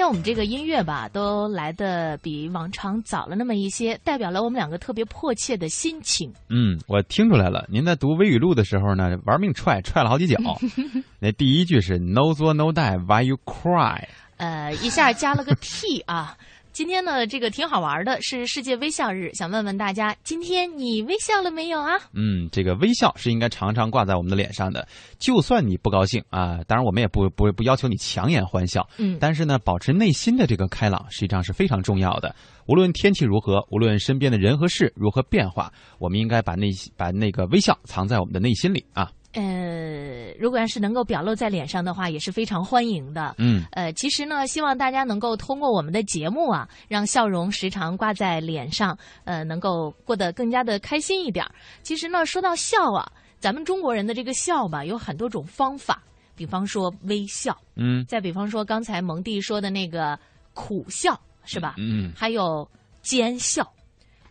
天我们这个音乐吧，都来的比往常早了那么一些，代表了我们两个特别迫切的心情。嗯，我听出来了，您在读微语录的时候呢，玩命踹，踹了好几脚。那第一句是 “No 作 No die，Why you cry？” 呃，一下加了个 T 啊。今天呢，这个挺好玩的，是世界微笑日，想问问大家，今天你微笑了没有啊？嗯，这个微笑是应该常常挂在我们的脸上的，就算你不高兴啊，当然我们也不不不要求你强颜欢笑，嗯，但是呢，保持内心的这个开朗，实际上是非常重要的。无论天气如何，无论身边的人和事如何变化，我们应该把内把那个微笑藏在我们的内心里啊。呃，如果要是能够表露在脸上的话，也是非常欢迎的。嗯，呃，其实呢，希望大家能够通过我们的节目啊，让笑容时常挂在脸上，呃，能够过得更加的开心一点。其实呢，说到笑啊，咱们中国人的这个笑吧，有很多种方法，比方说微笑，嗯，再比方说刚才蒙蒂说的那个苦笑，是吧？嗯，还有奸笑，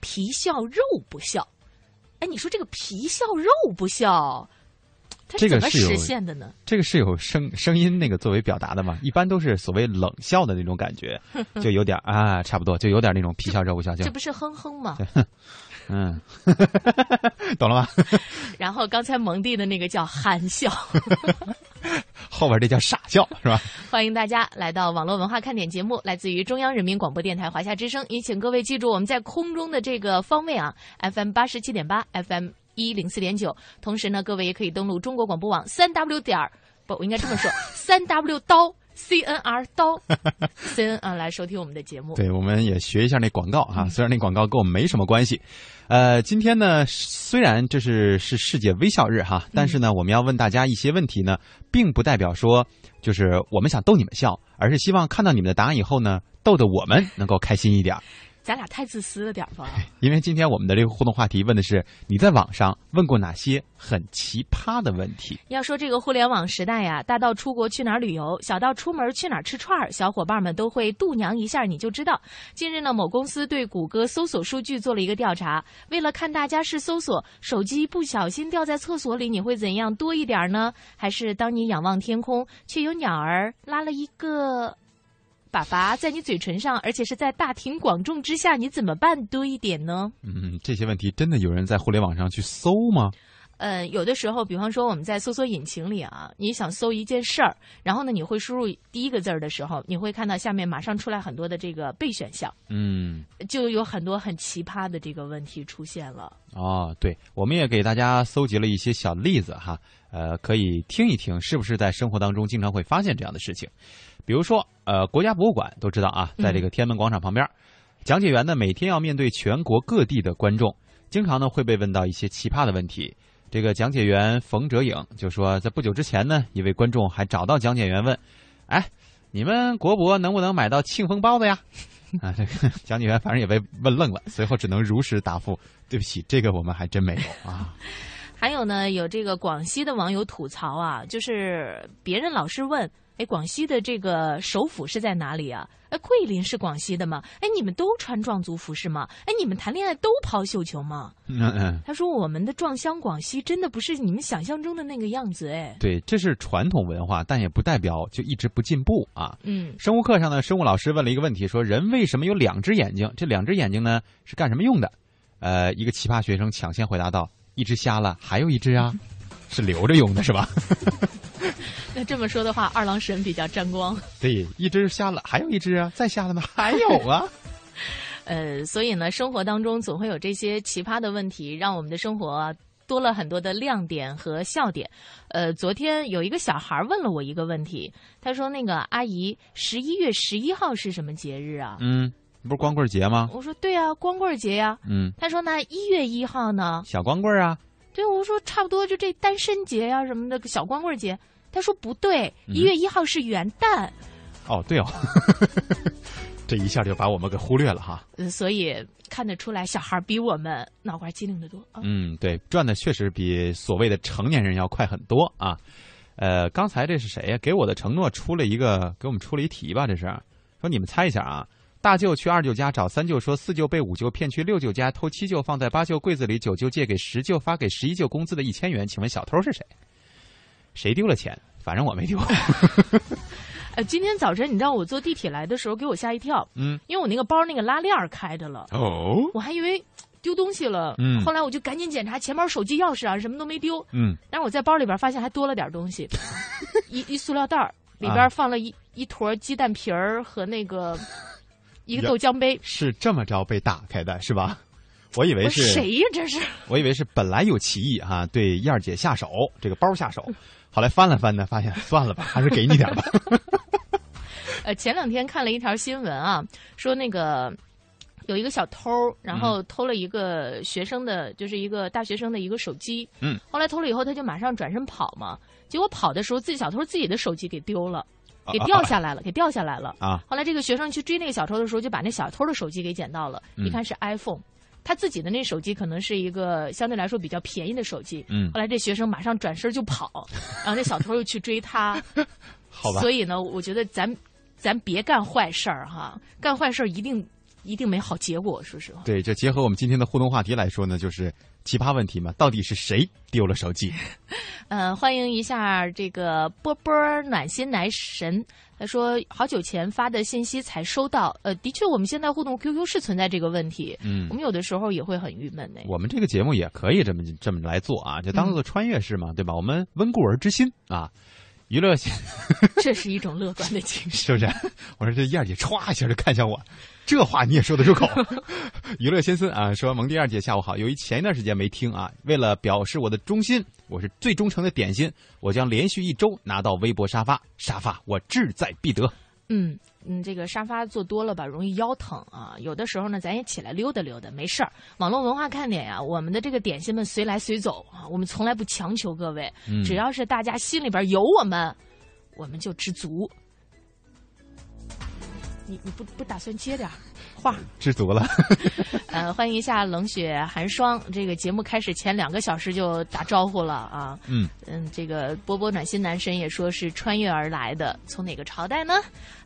皮笑肉不笑。哎，你说这个皮笑肉不笑？它是怎么实现的呢？这个是有声声音那个作为表达的嘛？一般都是所谓冷笑的那种感觉，就有点啊，差不多就有点那种皮笑肉不笑。这不是哼哼吗？嗯，懂了吗？然后刚才蒙蒂的那个叫憨笑，后边这叫傻笑，是吧？欢迎大家来到网络文化看点节目，来自于中央人民广播电台华夏之声。也请各位记住我们在空中的这个方位啊，FM 八十七点八，FM。一零四点九，同时呢，各位也可以登录中国广播网三 w 点儿，不，我应该这么说，三 w 刀 c n r 刀 c n 啊，来收听我们的节目。对，我们也学一下那广告哈，虽然那广告跟我们没什么关系。呃，今天呢，虽然这是是世界微笑日哈，但是呢，我们要问大家一些问题呢，并不代表说就是我们想逗你们笑，而是希望看到你们的答案以后呢，逗得我们能够开心一点。咱俩太自私了点吧？因为今天我们的这个互动话题问的是你在网上问过哪些很奇葩的问题？要说这个互联网时代呀，大到出国去哪儿旅游，小到出门去哪儿吃串儿，小伙伴们都会度娘一下，你就知道。近日呢，某公司对谷歌搜索数据做了一个调查，为了看大家是搜索手机不小心掉在厕所里，你会怎样多一点呢？还是当你仰望天空，却有鸟儿拉了一个？粑粑在你嘴唇上，而且是在大庭广众之下，你怎么办多一点呢？嗯，这些问题真的有人在互联网上去搜吗？呃，有的时候，比方说我们在搜索引擎里啊，你想搜一件事儿，然后呢，你会输入第一个字儿的时候，你会看到下面马上出来很多的这个备选项，嗯，就有很多很奇葩的这个问题出现了。哦，对，我们也给大家搜集了一些小例子哈，呃，可以听一听，是不是在生活当中经常会发现这样的事情？比如说，呃，国家博物馆都知道啊，在这个天安门广场旁边，讲解员呢每天要面对全国各地的观众，经常呢会被问到一些奇葩的问题。这个讲解员冯哲颖就说，在不久之前呢，一位观众还找到讲解员问：“哎，你们国博能不能买到庆丰包子呀？” 啊，这个 讲解员反正也被问愣了，随后只能如实答复：“对不起，这个我们还真没有啊。”还有呢，有这个广西的网友吐槽啊，就是别人老是问。哎，广西的这个首府是在哪里啊？哎，桂林是广西的吗？哎，你们都穿壮族服饰吗？哎，你们谈恋爱都抛绣球吗？嗯嗯。他说我们的壮乡广西真的不是你们想象中的那个样子哎。对，这是传统文化，但也不代表就一直不进步啊。嗯。生物课上呢，生物老师问了一个问题，说人为什么有两只眼睛？这两只眼睛呢是干什么用的？呃，一个奇葩学生抢先回答道：一只瞎了，还有一只啊，是留着用的是吧？那这么说的话，二郎神比较沾光。对，一只瞎了，还有一只啊，再瞎了吗？还有啊。呃，所以呢，生活当中总会有这些奇葩的问题，让我们的生活多了很多的亮点和笑点。呃，昨天有一个小孩问了我一个问题，他说：“那个阿姨，十一月十一号是什么节日啊？”嗯，不是光棍节吗？我说：“对啊，光棍节呀。”嗯，他说：“那一月一号呢？”小光棍啊。对，我说差不多就这单身节呀什么的小光棍节。他说不对，一月一号是元旦。哦，对哦，这一下就把我们给忽略了哈。所以看得出来，小孩比我们脑瓜机灵的多。嗯，对，转的确实比所谓的成年人要快很多啊。呃，刚才这是谁呀？给我的承诺出了一个，给我们出了一题吧？这是说你们猜一下啊。大舅去二舅家找三舅说，四舅被五舅骗去六舅家偷七舅放在八舅柜子里，九舅借给十舅发给十一舅工资的一千元，请问小偷是谁？谁丢了钱？反正我没丢。呃，今天早晨你知道我坐地铁来的时候，给我吓一跳。嗯，因为我那个包那个拉链开着了，哦，我还以为丢东西了。嗯后来我就赶紧检查钱包、手机、钥匙啊，什么都没丢。嗯，但是我在包里边发现还多了点东西，一一塑料袋儿里边啊放了一、一坨鸡蛋皮儿和那个一个豆浆杯。是这么着被打开的，是吧？我以为是谁呀？这是？我以为是本来有歧义哈、对燕儿姐下手，这个包下手，后来翻了翻呢，发现算了吧，还是给你点儿吧。呃，前两天看了一条新闻啊，说那个有一个小偷，然嗯后偷了一个学生的，就是一个大学生的一个手机。嗯，后来偷了以后，他就马上转身跑嘛，结果跑的时候，自己小偷自己的手机给丢了，给掉下来了，给掉下来了。啊，后来这个学生去追那个小偷的时候，就把那小偷的手机给捡到了，嗯一看是 iPhone。他自己的那手机可能是一个相对来说比较便宜的手机，嗯后来这学生马上转身就跑，然后那小偷又去追他，好吧所，以呢，我觉得咱咱别干坏事儿哈，干坏事儿一定一定没好结果，说实话。对，这结合我们今天的互动话题来说呢，就是奇葩问题嘛，到底是谁丢了手机？呃，欢迎一下这个波波暖心男神，他说好久前发的信息才收到。呃，的确，我们现在互动 QQ 是存在这个问题，嗯我们有的时候也会很郁闷呢。我们这个节目也可以这么这么来做啊，就当做穿越式嘛，对吧？我们温故而知新啊，娱乐性 这是一种乐观的情绪。是不是？我说这燕儿姐歘一下就看向我，这话你也说得出口？娱乐先生啊，说蒙蒂二姐下午好，由于前一段时间没听啊，为了表示我的忠心，我是最忠诚的点心，我将连续一周拿到微博沙发，沙发我志在必得。嗯嗯，这个沙发坐多了吧，容易腰疼啊。有的时候呢，咱也起来溜达溜达，没事儿。网络文化看点呀、我们的这个点心们随来随走啊，我们从来不强求各位，嗯只要是大家心里边有我们，我们就知足。你你不不打算接点儿话？知足了，呃，欢迎一下冷雪寒霜。这个节目开始前两个小时就打招呼了啊。嗯嗯，这个波波暖心男神也说是穿越而来的，从哪个朝代呢？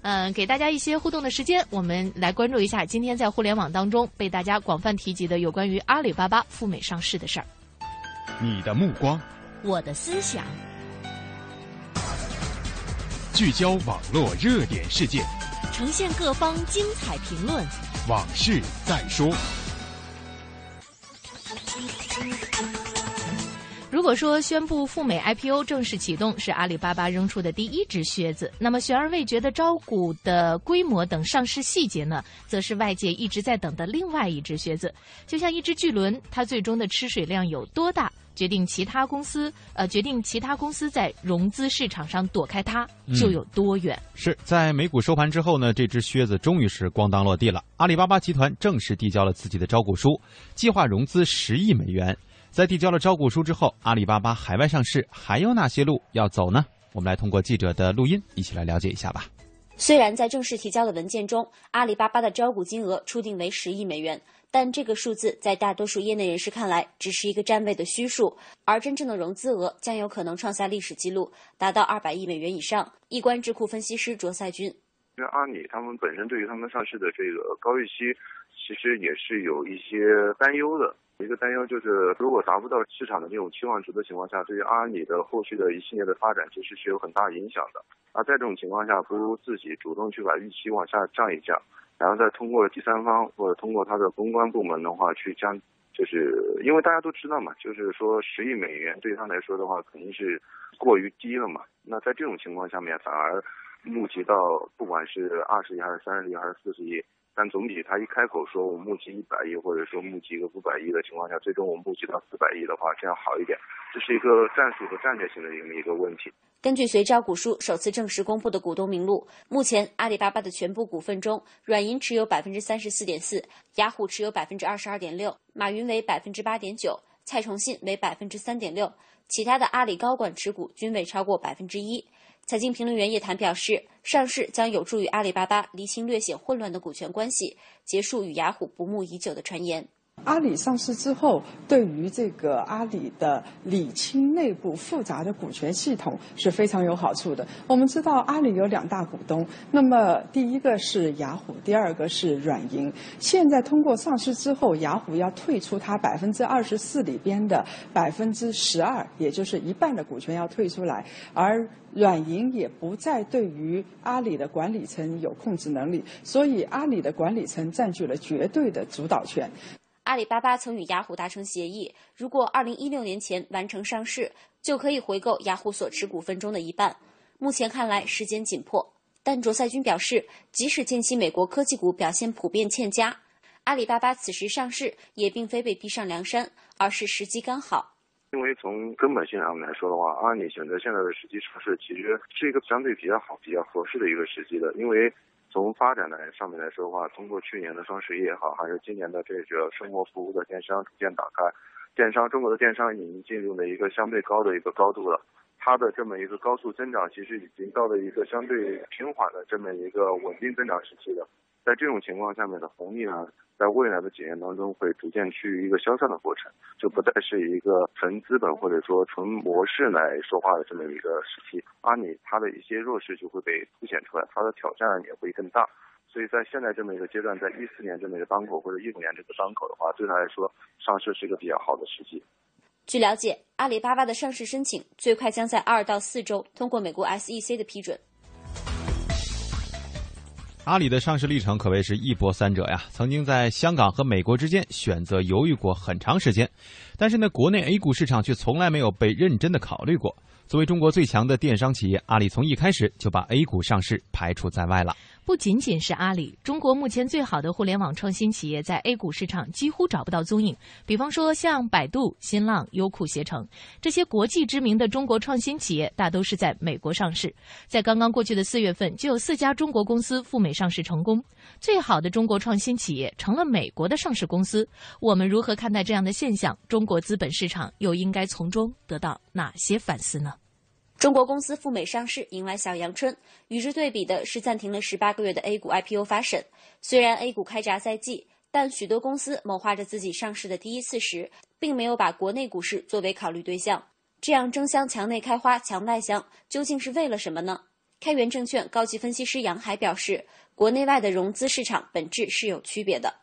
嗯，给大家一些互动的时间，我们来关注一下今天在互联网当中被大家广泛提及的有关于阿里巴巴赴美上市的事儿。你的目光我的思想，聚焦网络热点事件，呈现各方精彩评论。往事再说。如果说宣布赴美 IPO 正式启动是阿里巴巴扔出的第一只靴子，那么悬而未决的招股的规模等上市细节呢，则是外界一直在等的另外一只靴子。就像一只巨轮，它最终的吃水量有多大，决定其他公司呃决定其他公司在融资市场上躲开它就有多远。是在美股收盘之后呢，这只靴子终于是咣当落地了。阿里巴巴集团正式递交了自己的招股书，计划融资十亿美元。在递交了招股书之后，阿里巴巴海外上市还有哪些路要走呢？我们来通过记者的录音一起来了解一下吧。虽然在正式提交的文件中，阿里巴巴的招股金额初定为十亿美元，但这个数字在大多数业内人士看来只是一个占位的虚数，而真正的融资额将有可能创下历史记录，达到二百亿美元以上。易观智库分析师卓赛军，因为阿里他们本身对于他们上市的这个高预期，其实也是有一些担忧的。一个担忧就是，如果达不到市场的这种期望值的情况下，对于阿里的后续的一系列的发展，其实是有很大影响的。而在这种情况下，不如自己主动去把预期往下降一降，然后再通过第三方或者通过他的公关部门的话去将，就是因为大家都知道嘛，就是说十亿美元对他来说的话，肯定是过于低了嘛。那在这种情况下面，反而募集到不管是二十亿还是三十亿还是四十亿。但总体他一开口说我募集一百亿，或者说募集一个五百亿的情况下，最终我募集到四百亿的话，这样好一点。这是一个战术和战略性的一个一个问题。根据随招股书首次正式公布的股东名录，目前阿里巴巴的全部股份中，软银持有百分之三十四点四，雅虎持有百分之二十二点六，马云为百分之八点九，蔡崇信为百分之三点六，其他的阿里高管持股均未超过百分之一。财经评论员叶檀表示，上市将有助于阿里巴巴厘清略显混乱的股权关系，结束与雅虎不睦已久的传言。阿里上市之后，对于这个阿里的理清内部复杂的股权系统是非常有好处的。我们知道阿里有两大股东，那么第一个是雅虎，第二个是软银。现在通过上市之后，雅虎要退出它百分之二十四里边的百分之十二，也就是一半的股权要退出来，而软银也不再对于阿里的管理层有控制能力，所以阿里的管理层占据了绝对的主导权。阿里巴巴曾与雅虎达成协议，如果二零一六年前完成上市，就可以回购雅虎所持股份中的一半。目前看来时间紧迫，但卓赛军表示，即使近期美国科技股表现普遍欠佳，阿里巴巴此时上市也并非被逼上梁山，而是时机刚好。因为从根本性上来说的话，阿里选择现在的时机上市，其实是一个相对比较好、比较合适的一个时机的，因为。从发展来上面来说的话，通过去年的双十一也好，还是今年的这个生活服务的电商逐渐打开，电商中国的电商已经进入了一个相对高的一个高度了。它的这么一个高速增长，其实已经到了一个相对平缓的这么一个稳定增长时期了。在这种情况下面的红利呢，在未来的几年当中会逐渐趋于一个消散的过程，就不再是一个纯资本或者说纯模式来说话的这么一个时期。阿里它的一些弱势就会被凸显出来，它的挑战也会更大。所以在现在这么一个阶段，在一四年这么一个当口或者一五年这个当口的话，对它来说上市是一个比较好的时机。据了解，阿里巴巴的上市申请最快将在二到四周通过美国 SEC 的批准。阿里的上市历程可谓是一波三折呀，曾经在香港和美国之间选择犹豫过很长时间，但是呢，国内 A 股市场却从来没有被认真的考虑过。作为中国最强的电商企业，阿里从一开始就把 A 股上市排除在外了。不仅仅是阿里，中国目前最好的互联网创新企业在 A 股市场几乎找不到踪影。比方说，像百度、新浪、优酷、携程这些国际知名的中国创新企业，大都是在美国上市。在刚刚过去的四月份，就有四家中国公司赴美上市成功。最好的中国创新企业成了美国的上市公司。我们如何看待这样的现象？中国资本市场又应该从中得到哪些反思呢？中国公司赴美上市迎来小阳春，与之对比的是暂停了十八个月的 A 股 IPO 发审。虽然 A 股开闸在即，但许多公司谋划着自己上市的第一次时，并没有把国内股市作为考虑对象。这样争相墙内开花墙外香，究竟是为了什么呢？开源证券高级分析师杨海表示，国内外的融资市场本质是有区别的。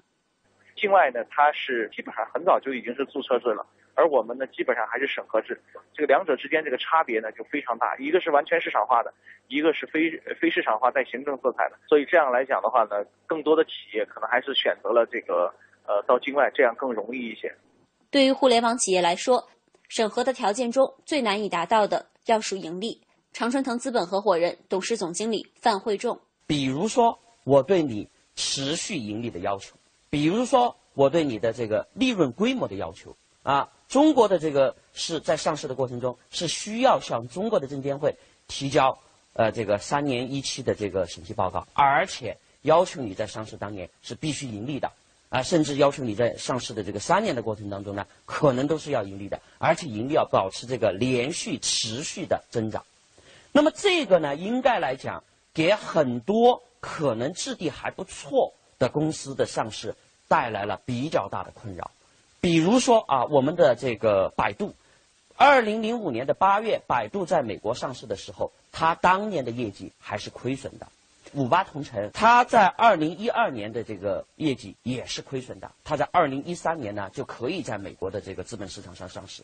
境外呢，它是基本上很早就已经是注册制了。而我们呢，基本上还是审核制，这个两者之间这个差别呢就非常大，一个是完全市场化的，一个是非非市场化带行政色彩的。所以这样来讲的话呢，更多的企业可能还是选择了这个呃到境外，这样更容易一些。对于互联网企业来说，审核的条件中最难以达到的要数盈利。常春藤资本合伙人、董事总经理范慧仲，比如说我对你持续盈利的要求，比如说我对你的这个利润规模的要求啊。中国的这个是在上市的过程中是需要向中国的证监会提交呃这个三年一期的这个审计报告，而且要求你在上市当年是必须盈利的啊，甚至要求你在上市的这个三年的过程当中呢，可能都是要盈利的，而且盈利要保持这个连续持续的增长。那么这个呢，应该来讲给很多可能质地还不错的公司的上市带来了比较大的困扰。比如说啊，我们的这个百度，二零零五年的八月，百度在美国上市的时候，它当年的业绩还是亏损的。五八同城，它在二零一二年的这个业绩也是亏损的。它在二零一三年呢，就可以在美国的这个资本市场上上市。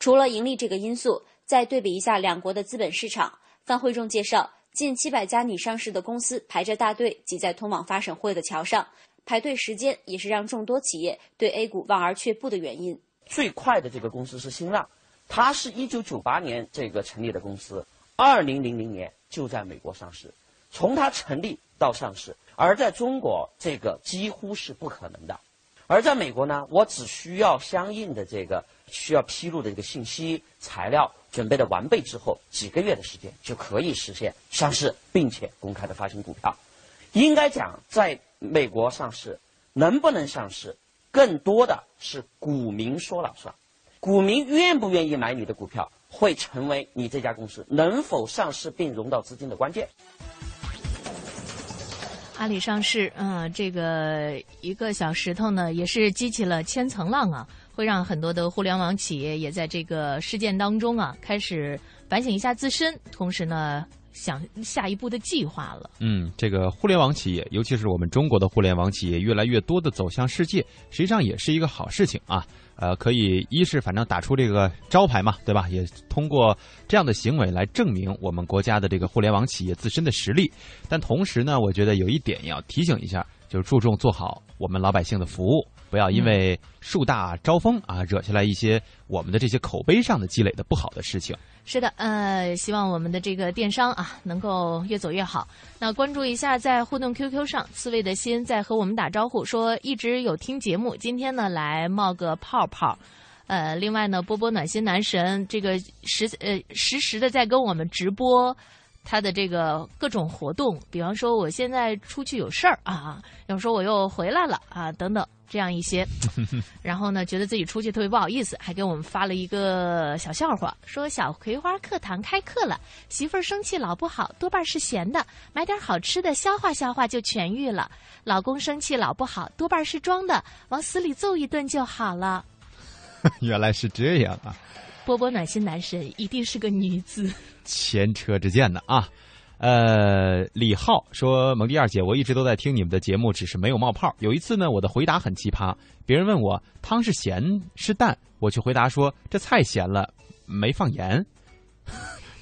除了盈利这个因素，再对比一下两国的资本市场，范慧仲介绍，近七百家拟上市的公司排着大队挤在通往发审会的桥上。排队时间也是让众多企业对 A 股望而却步的原因。最快的这个公司是新浪，它是一九九八年这个成立的公司，二零零零年就在美国上市。从它成立到上市，而在中国这个几乎是不可能的。而在美国呢，我只需要相应的这个需要披露的这个信息材料准备的完备之后，几个月的时间就可以实现上市，并且公开的发行股票。应该讲在。美国上市能不能上市，更多的是股民说了算。股民愿不愿意买你的股票，会成为你这家公司能否上市并融到资金的关键。阿里上市，嗯、这个一个小石头呢，也是激起了千层浪啊，会让很多的互联网企业也在这个事件当中啊，开始反省一下自身，同时呢，想下一步的计划了。嗯，这个互联网企业，尤其是我们中国的互联网企业，越来越多的走向世界，实际上也是一个好事情啊。呃，可以一是反正打出这个招牌嘛，对吧？也通过这样的行为来证明我们国家的这个互联网企业自身的实力。但同时呢，我觉得有一点要提醒一下，就是注重做好我们老百姓的服务，不要因为树大招风啊，惹下来一些我们的这些口碑上的积累的不好的事情。是的，呃，希望我们的这个电商啊，能够越走越好。那关注一下，在互动 QQ 上，刺猬的心在和我们打招呼，说一直有听节目，今天呢来冒个泡泡。呃，另外呢，波波暖心男神这个实呃实时的在跟我们直播他的这个各种活动，比方说我现在出去有事儿啊，有时候我又回来了啊，等等这样一些。然后呢，觉得自己出去特别不好意思，还给我们发了一个小笑话，说小葵花课堂开课了，媳妇儿生气老不好，多半是闲的，买点好吃的消化消化就痊愈了；老公生气老不好，多半是装的，往死里揍一顿就好了。原来是这样啊！波波暖心男神一定是个女子。前车之鉴呢啊。呃，李浩说：“蒙蒂二姐，我一直都在听你们的节目，只是没有冒泡。有一次呢，我的回答很奇葩，别人问我汤是咸是淡，我去回答说这菜咸了，没放盐，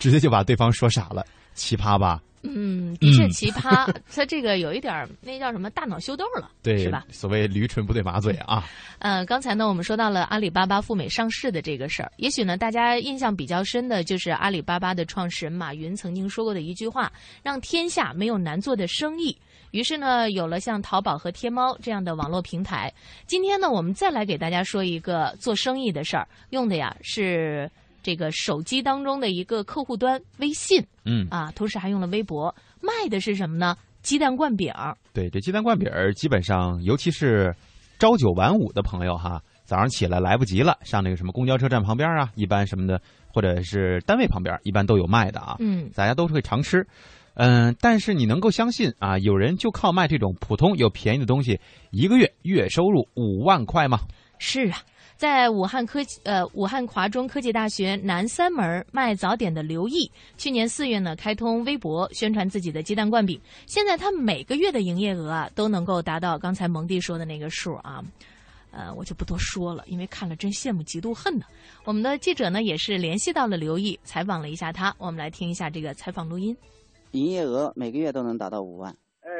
直接就把对方说傻了，奇葩吧？嗯，的确奇葩，他 这个有一点儿那叫什么大脑秀逗了，对，是吧？所谓驴唇不对马嘴啊。呃，刚才呢，我们说到了阿里巴巴赴美上市的这个事儿，也许呢，大家印象比较深的就是阿里巴巴的创始人马云曾经说过的一句话：“让天下没有难做的生意。”于是呢，有了像淘宝和天猫这样的网络平台。今天呢，我们再来给大家说一个做生意的事儿，用的呀是这个手机当中的一个客户端微信，嗯啊，同时还用了微博，卖的是什么呢？鸡蛋灌饼儿。对，这鸡蛋灌饼儿基本上，尤其是朝九晚五的朋友哈，早上起来来不及了，上那个什么公交车站旁边啊，一般什么的，或者是单位旁边，一般都有卖的啊。嗯，大家都是会常吃。嗯，但是你能够相信啊，有人就靠卖这种普通又便宜的东西，一个月月收入五万块吗？是啊，在武汉科技呃武汉华中科技大学南三门卖早点的刘毅，去年四月呢开通微博宣传自己的鸡蛋灌饼，现在他每个月的营业额啊都能够达到刚才蒙蒂说的那个数啊。呃，我就不多说了，因为看了真羡慕嫉妒恨呢。我们的记者呢也是联系到了刘毅，采访了一下他，我们来听一下这个采访录音。营业额每个月都能达到五万。哎，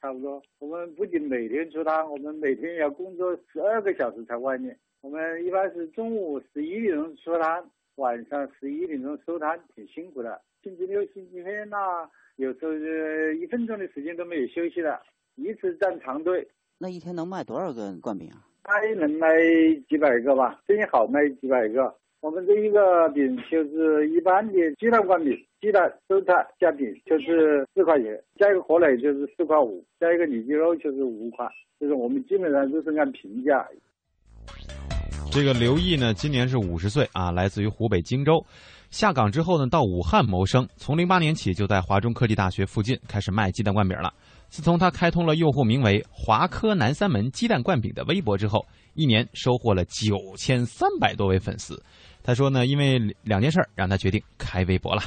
差不多。我们不仅每天出摊，我们每天要工作十二个小时才完业。我们一般是中午十一点钟出摊，晚上十一点钟收摊，挺辛苦的。星期六、星期天那有时候是一分钟的时间都没有休息的，一直站长队。那一天能卖多少个灌饼啊？大概能卖几百个吧，生意好卖几百个。我们这一个饼就是一般的鸡蛋灌饼，鸡蛋、蔬菜加饼就是四块钱，加一个火腿就是四块五，加一个里脊肉就是五块，就是我们基本上都是按平价。这个刘毅呢，今年是五十岁啊，来自于湖北荆州，下岗之后呢，到武汉谋生，从零八年起就在华中科技大学附近开始卖鸡蛋灌饼了。自从他开通了用户名为“华科南三门鸡蛋灌饼”的微博之后，一年收获了九千三百多位粉丝。他说呢，因为两件事儿，让他决定开微博了。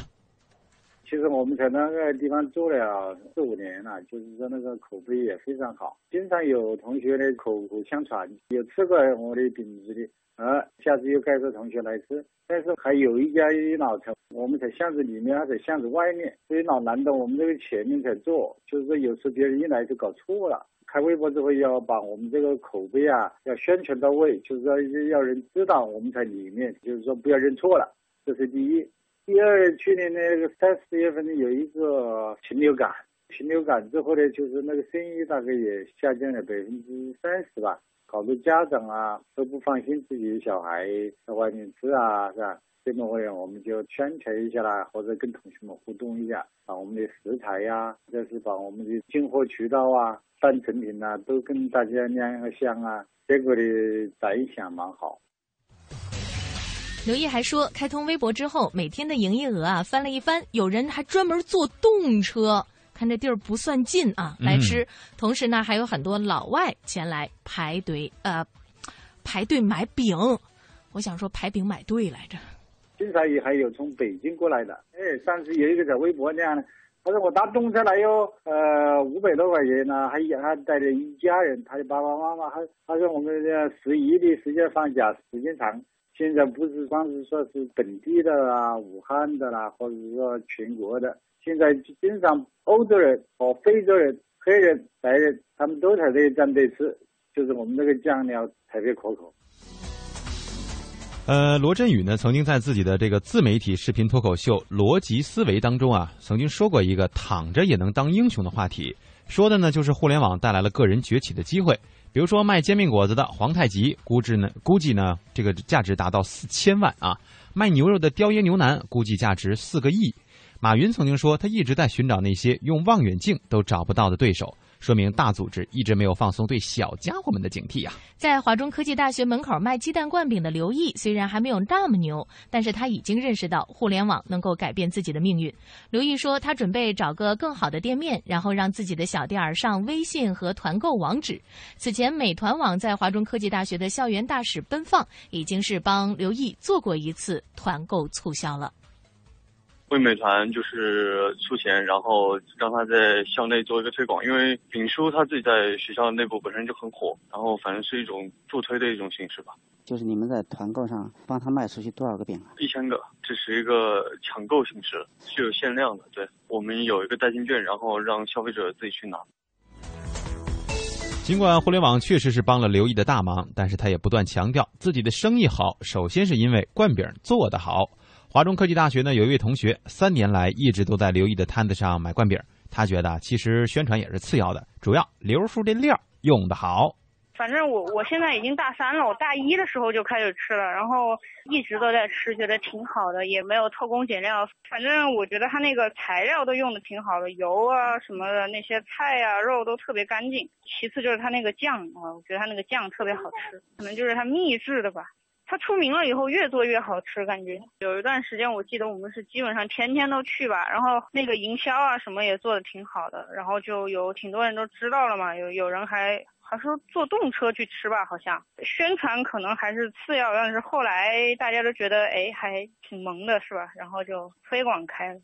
其实我们在那个地方做了四五年了，就是说那个口碑也非常好，经常有同学的口口相传，有吃过我的饼子的，啊，下次又带着同学来吃。但是还有一家老城，我们在巷子里面，他在巷子外面，所以老难得我们这个前面才做，就是说有时别人一来就搞错了。开微博之后要把我们这个口碑啊，要宣传到位，就是说要人知道我们在里面，就是说不要认错了，这是第一。第二，去年那个三四月份有一个禽流感，禽流感之后呢，就是那个生意大概也下降了百分之三十吧，搞得家长啊都不放心自己的小孩在外面吃啊，是吧？这么会我们就宣传一下啦，或者跟同学们互动一下，把我们的食材呀，或者是把我们的进货渠道啊、半成品呐，都跟大家亮一个相啊，结果的反响蛮好。刘毅还说，开通微博之后，每天的营业额啊翻了一番，有人还专门坐动车看这地儿不算近啊，来吃。同时呢，还有很多老外前来排队，呃，排队买饼。我想说排饼买对来着。经常也还有从北京过来的，哎，上次有一个在微博那样的，他说我搭动车来哟，呃，五百多块钱呢，还还带着一家人，他的爸爸妈妈，还他说我们这十一的时间放假时间长，现在不是光是说是本地的啦、武汉的啦，或者说全国的，现在经常欧洲人和非洲人、黑人、白人，他们都在这里站队吃，就是我们这个酱料特别可口。呃，罗振宇呢，曾经在自己的这个自媒体视频脱口秀《逻辑思维》当中啊，曾经说过一个“躺着也能当英雄”的话题，说的呢就是互联网带来了个人崛起的机会。比如说卖煎饼果子的皇太极，估值呢估计呢这个价值达到四千万啊；卖牛肉的雕爷牛腩，估计价值四个亿。马云曾经说，他一直在寻找那些用望远镜都找不到的对手。说明大组织一直没有放松对小家伙们的警惕啊！在华中科技大学门口卖鸡蛋灌饼的刘毅，虽然还没有那么牛，但是他已经认识到互联网能够改变自己的命运。刘毅说，他准备找个更好的店面，然后让自己的小店上微信和团购网址。此前，美团网在华中科技大学的校园大使奔放，已经是帮刘毅做过一次团购促销了。为美团就是出钱，然后让他在校内做一个推广，因为丙叔他自己在学校内部本身就很火，然后反正是一种助推的一种形式吧。就是你们在团购上帮他卖出去多少个饼啊？一千个，这是一个抢购形式，是有限量的。对我们有一个代金券，然后让消费者自己去拿。尽管互联网确实是帮了刘毅的大忙，但是他也不断强调自己的生意好，首先是因为灌饼做得好。华中科技大学呢，有一位同学三年来一直都在刘毅的摊子上买灌饼。他觉得其实宣传也是次要的，主要刘叔这料用的好。反正我我现在已经大三了，我大一的时候就开始吃了，然后一直都在吃，觉得挺好的，也没有偷工减料。反正我觉得他那个材料都用的挺好的，油啊什么的那些菜啊肉都特别干净。其次就是他那个酱啊，我觉得他那个酱特别好吃，可能就是他秘制的吧。他出名了以后，越做越好吃，感觉。有一段时间，我记得我们是基本上天天都去吧，然后那个营销啊什么也做的挺好的，然后就有挺多人都知道了嘛，有有人还还说坐动车去吃吧，好像。宣传可能还是次要，但是后来大家都觉得哎还挺萌的是吧，然后就推广开了。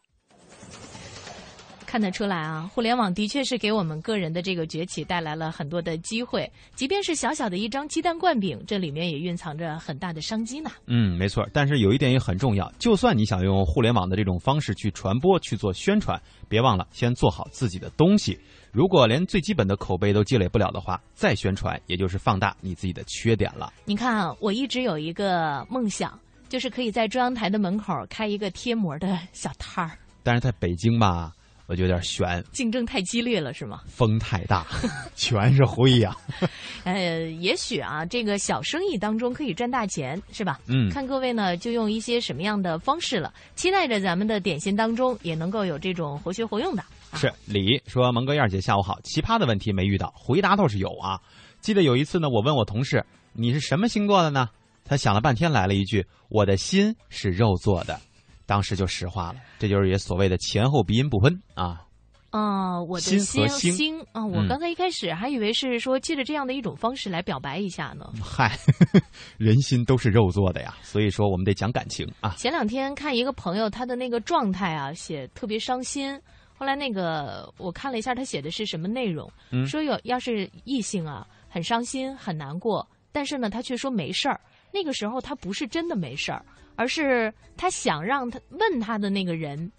看得出来啊，互联网的确是给我们个人的这个崛起带来了很多的机会。即便是小小的一张鸡蛋灌饼，这里面也蕴藏着很大的商机呢。嗯，没错。但是有一点也很重要，就算你想用互联网的这种方式去传播、去做宣传，别忘了先做好自己的东西。如果连最基本的口碑都积累不了的话，再宣传也就是放大你自己的缺点了。你看啊，我一直有一个梦想，就是可以在中央台的门口开一个贴膜的小摊儿。但是在北京吧。我就有点悬，竞争太激烈了，是吗？风太大，全是灰呀。呃，也许啊，这个小生意当中可以赚大钱，是吧？嗯，看各位呢，就用一些什么样的方式了。期待着咱们的点心当中也能够有这种活学活用的。是李说：“蒙哥燕姐，下午好。奇葩的问题没遇到，回答倒是有啊。记得有一次呢，我问我同事：你是什么星座的呢？他想了半天，来了一句：我的心是肉做的。”当时就石化了，这就是也所谓的前后鼻音不分啊。啊，我的心和星啊，我刚才一开始还以为是说借着这样的一种方式来表白一下呢。嗨，人心都是肉做的呀，所以说我们得讲感情啊。前两天看一个朋友他的那个状态啊，写特别伤心。后来那个我看了一下他写的是什么内容，说有要是异性啊很伤心很难过，但是呢他却说没事儿。那个时候他不是真的没事儿。而是他想让他问他的那个人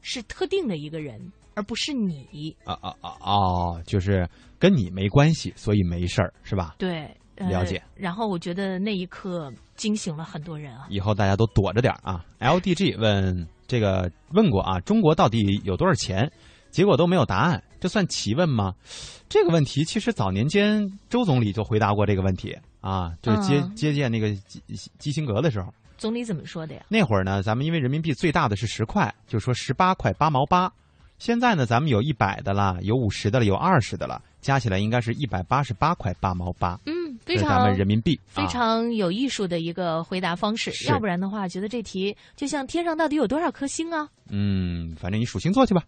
是特定的一个人，而不是你啊啊啊哦，就是跟你没关系，所以没事儿是吧？对，了解。然后我觉得那一刻惊醒了很多人啊！以后大家都躲着点啊！LDG 问这个问过啊，中国到底有多少钱？结果都没有答案，这算奇问吗？这个问题其实早年间周总理就回答过这个问题啊，就是接接见那个基基辛格的时候。总理怎么说的呀？那会儿呢，咱们因为人民币最大的是十块，就说十八块八毛八。现在呢，咱们有一百的了，有五十的了，有二十的了，加起来应该是一百八十八块八毛八。嗯，非常咱们人民币非常有艺术的一个回答方式。要不然的话，觉得这题就像天上到底有多少颗星啊？嗯，反正你数星座去吧。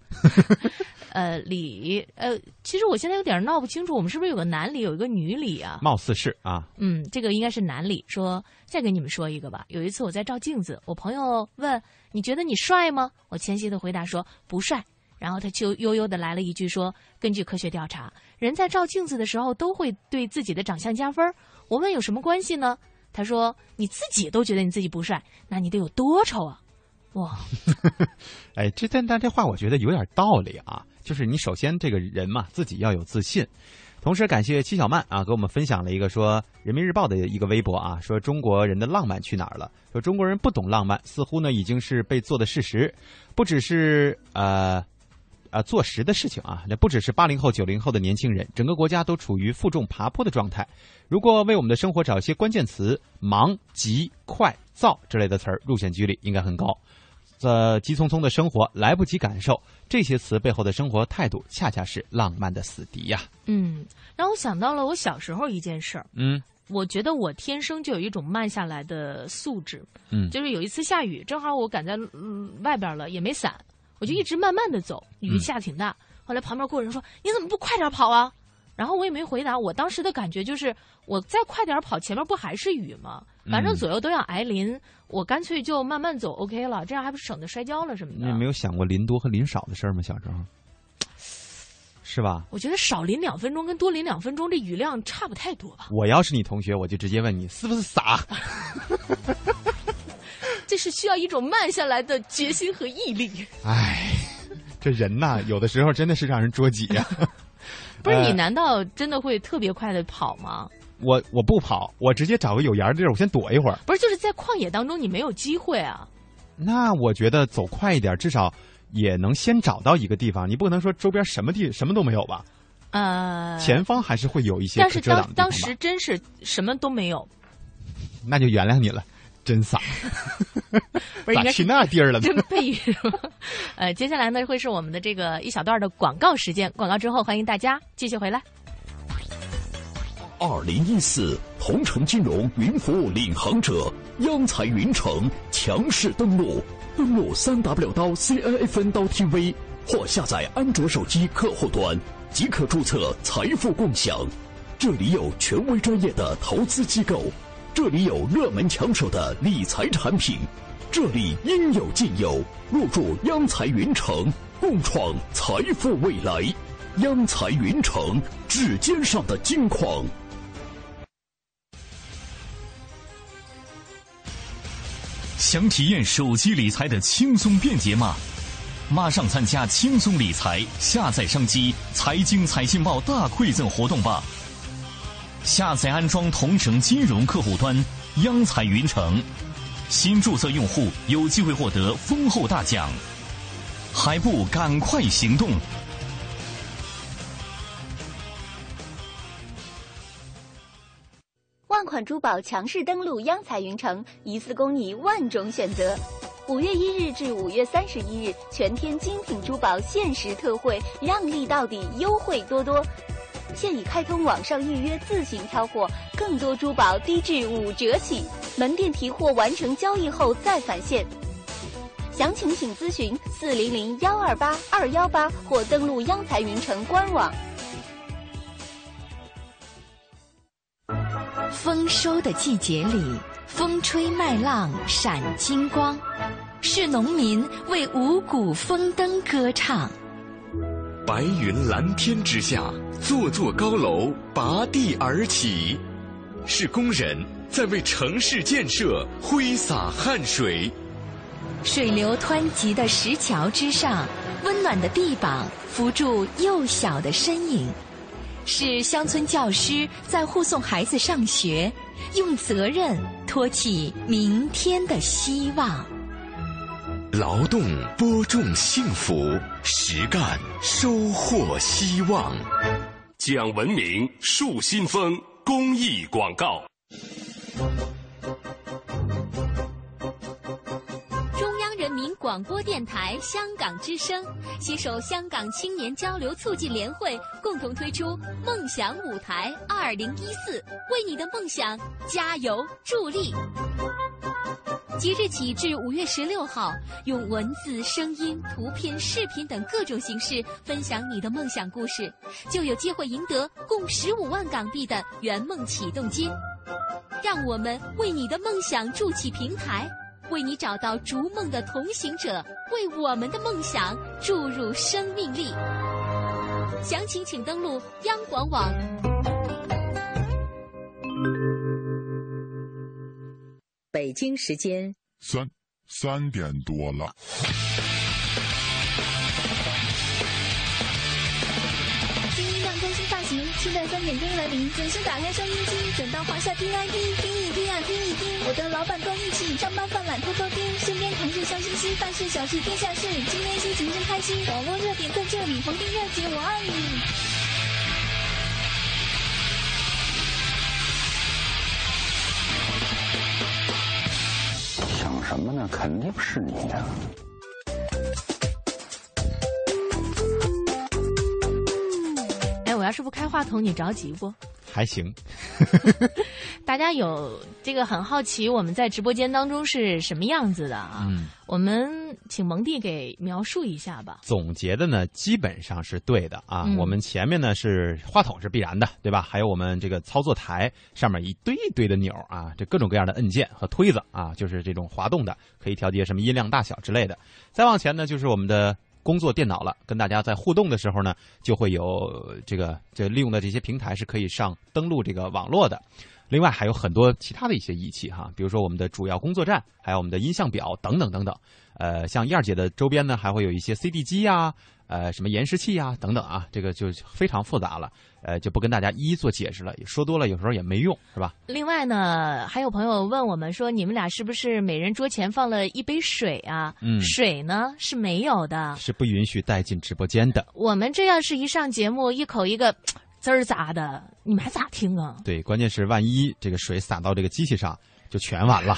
呃，李，呃，其实我现在有点闹不清楚，我们是不是有个男李，有一个女李啊？貌似是啊。嗯，这个应该是男李。说，再给你们说一个吧。有一次我在照镜子，我朋友问：“你觉得你帅吗？”我谦虚的回答说：“不帅。”然后他就悠悠的来了一句说：“根据科学调查，人在照镜子的时候都会对自己的长相加分。”我问有什么关系呢？他说：“你自己都觉得你自己不帅，那你得有多丑啊！”哇，哎，这但但这话我觉得有点道理啊。就是你首先这个人嘛，自己要有自信。同时感谢戚小曼啊，给我们分享了一个说《人民日报》的一个微博啊，说中国人的浪漫去哪儿了？说中国人不懂浪漫，似乎呢已经是被做的事实，不只是呃。啊，坐实的事情啊，那不只是八零后、九零后的年轻人，整个国家都处于负重爬坡的状态。如果为我们的生活找一些关键词，忙、急、快、躁之类的词儿，入选几率应该很高。呃，急匆匆的生活，来不及感受这些词背后的生活态度，恰恰是浪漫的死敌呀。嗯，让我想到了我小时候一件事儿。嗯，我觉得我天生就有一种慢下来的素质。嗯，就是有一次下雨，正好我赶在嗯外边了，也没伞。我就一直慢慢的走，雨下挺大。后来旁边过人说：“你怎么不快点跑啊？”然后我也没回答。我当时的感觉就是，我再快点跑，前面不还是雨吗？反正左右都要挨淋，我干脆就慢慢走，OK 了。这样还不省得摔跤了什么的。你也没有想过淋多和淋少的事儿吗？小时候，是吧？我觉得少淋两分钟跟多淋两分钟，这雨量差不太多吧。我要是你同学，我就直接问你是不是傻。这是需要一种慢下来的决心和毅力。唉，这人呐，有的时候真的是让人捉急呀。不是你，难道真的会特别快的跑吗？我我不跑，我直接找个有沿的地儿，我先躲一会儿。不是，就是在旷野当中，你没有机会啊。那我觉得走快一点，至少也能先找到一个地方。你不可能说周边什么地什么都没有吧？呃，前方还是会有一些。但是当当时真是什么都没有。那就原谅你了。真傻，咋去那地儿了？真背是吗？呃，接下来呢会是我们的这个一小段的广告时间。广告之后，欢迎大家继续回来。二零一四同城金融云服务领航者央财云城强势登陆，登录三 w 刀 cnfn 刀 tv 或下载安卓手机客户端即可注册财富共享。这里有权威专业的投资机构。这里有热门抢手的理财产品，这里应有尽有。入驻央财云城，共创财富未来。央财云城，指尖上的金矿。想体验手机理财的轻松便捷吗？马上参加轻松理财下载商机财经财信报大馈赠活动吧！下载安装同城金融客户端央财云城，新注册用户有机会获得丰厚大奖，还不赶快行动！万款珠宝强势登陆央财云城，一次供你万种选择。五月一日至五月三十一日，全天精品珠宝限时特惠，让利到底，优惠多多。现已开通网上预约，自行挑货，更多珠宝低至五折起。门店提货完成交易后再返现。详情请咨询四零零幺二八二幺八或登录央财云城官网。丰收的季节里，风吹麦浪闪金光，是农民为五谷丰登歌唱。白云蓝天之下，座座高楼拔地而起，是工人在为城市建设挥洒汗水。水流湍急的石桥之上，温暖的臂膀扶住幼小的身影，是乡村教师在护送孩子上学，用责任托起明天的希望。劳动播种幸福，实干收获希望。讲文明树新风公益广告。中央人民广播电台香港之声携手香港青年交流促进联会，共同推出“梦想舞台二零一四”，为你的梦想加油助力。即日起至五月十六号，用文字、声音、图片、视频等各种形式分享你的梦想故事，就有机会赢得共十五万港币的圆梦启动金。让我们为你的梦想筑起平台，为你找到逐梦的同行者，为我们的梦想注入生命力。详情请登录央广网。北京时间三三点多了。新音量更新发行，期待三点钟来临，准时打开收音机，转到华夏听 ID，听一听啊，听一听。我的老板够义气，上班犯懒偷偷听，身边同事笑嘻嘻，办事小事天下事，今天心情真开心。网络热点在这里，逢听热姐我爱你。什么呢？肯定是你呀、哎，我要是不开话筒，你着急不？还行，大家有这个很好奇，我们在直播间当中是什么样子的啊？嗯，我们请蒙蒂给描述一下吧。总结的呢基本上是对的啊。嗯我们前面呢是话筒是必然的，对吧？还有我们这个操作台上面一堆一堆的钮啊，这各种各样的按键和推子啊，就是这种滑动的，可以调节什么音量大小之类的。再往前呢就是我们的。工作电脑了，跟大家在互动的时候呢，就会有这个这利用的这些平台是可以上登录这个网络的。另外还有很多其他的一些仪器哈，比如说我们的主要工作站，还有我们的音像表等等等等。呃，像燕儿姐的周边呢，还会有一些 CD 机呀、呃，什么延时器呀等等啊，这个就非常复杂了，呃，就不跟大家一一做解释了，说多了有时候也没用，是吧？另外呢，还有朋友问我们说，你们俩是不是每人桌前放了一杯水啊？嗯水呢是没有的。是不允许带进直播间的。我们这要是一上节目，一口一个滋儿咋的，你们还咋听啊？对，关键是万一这个水洒到这个机器上，就全完了。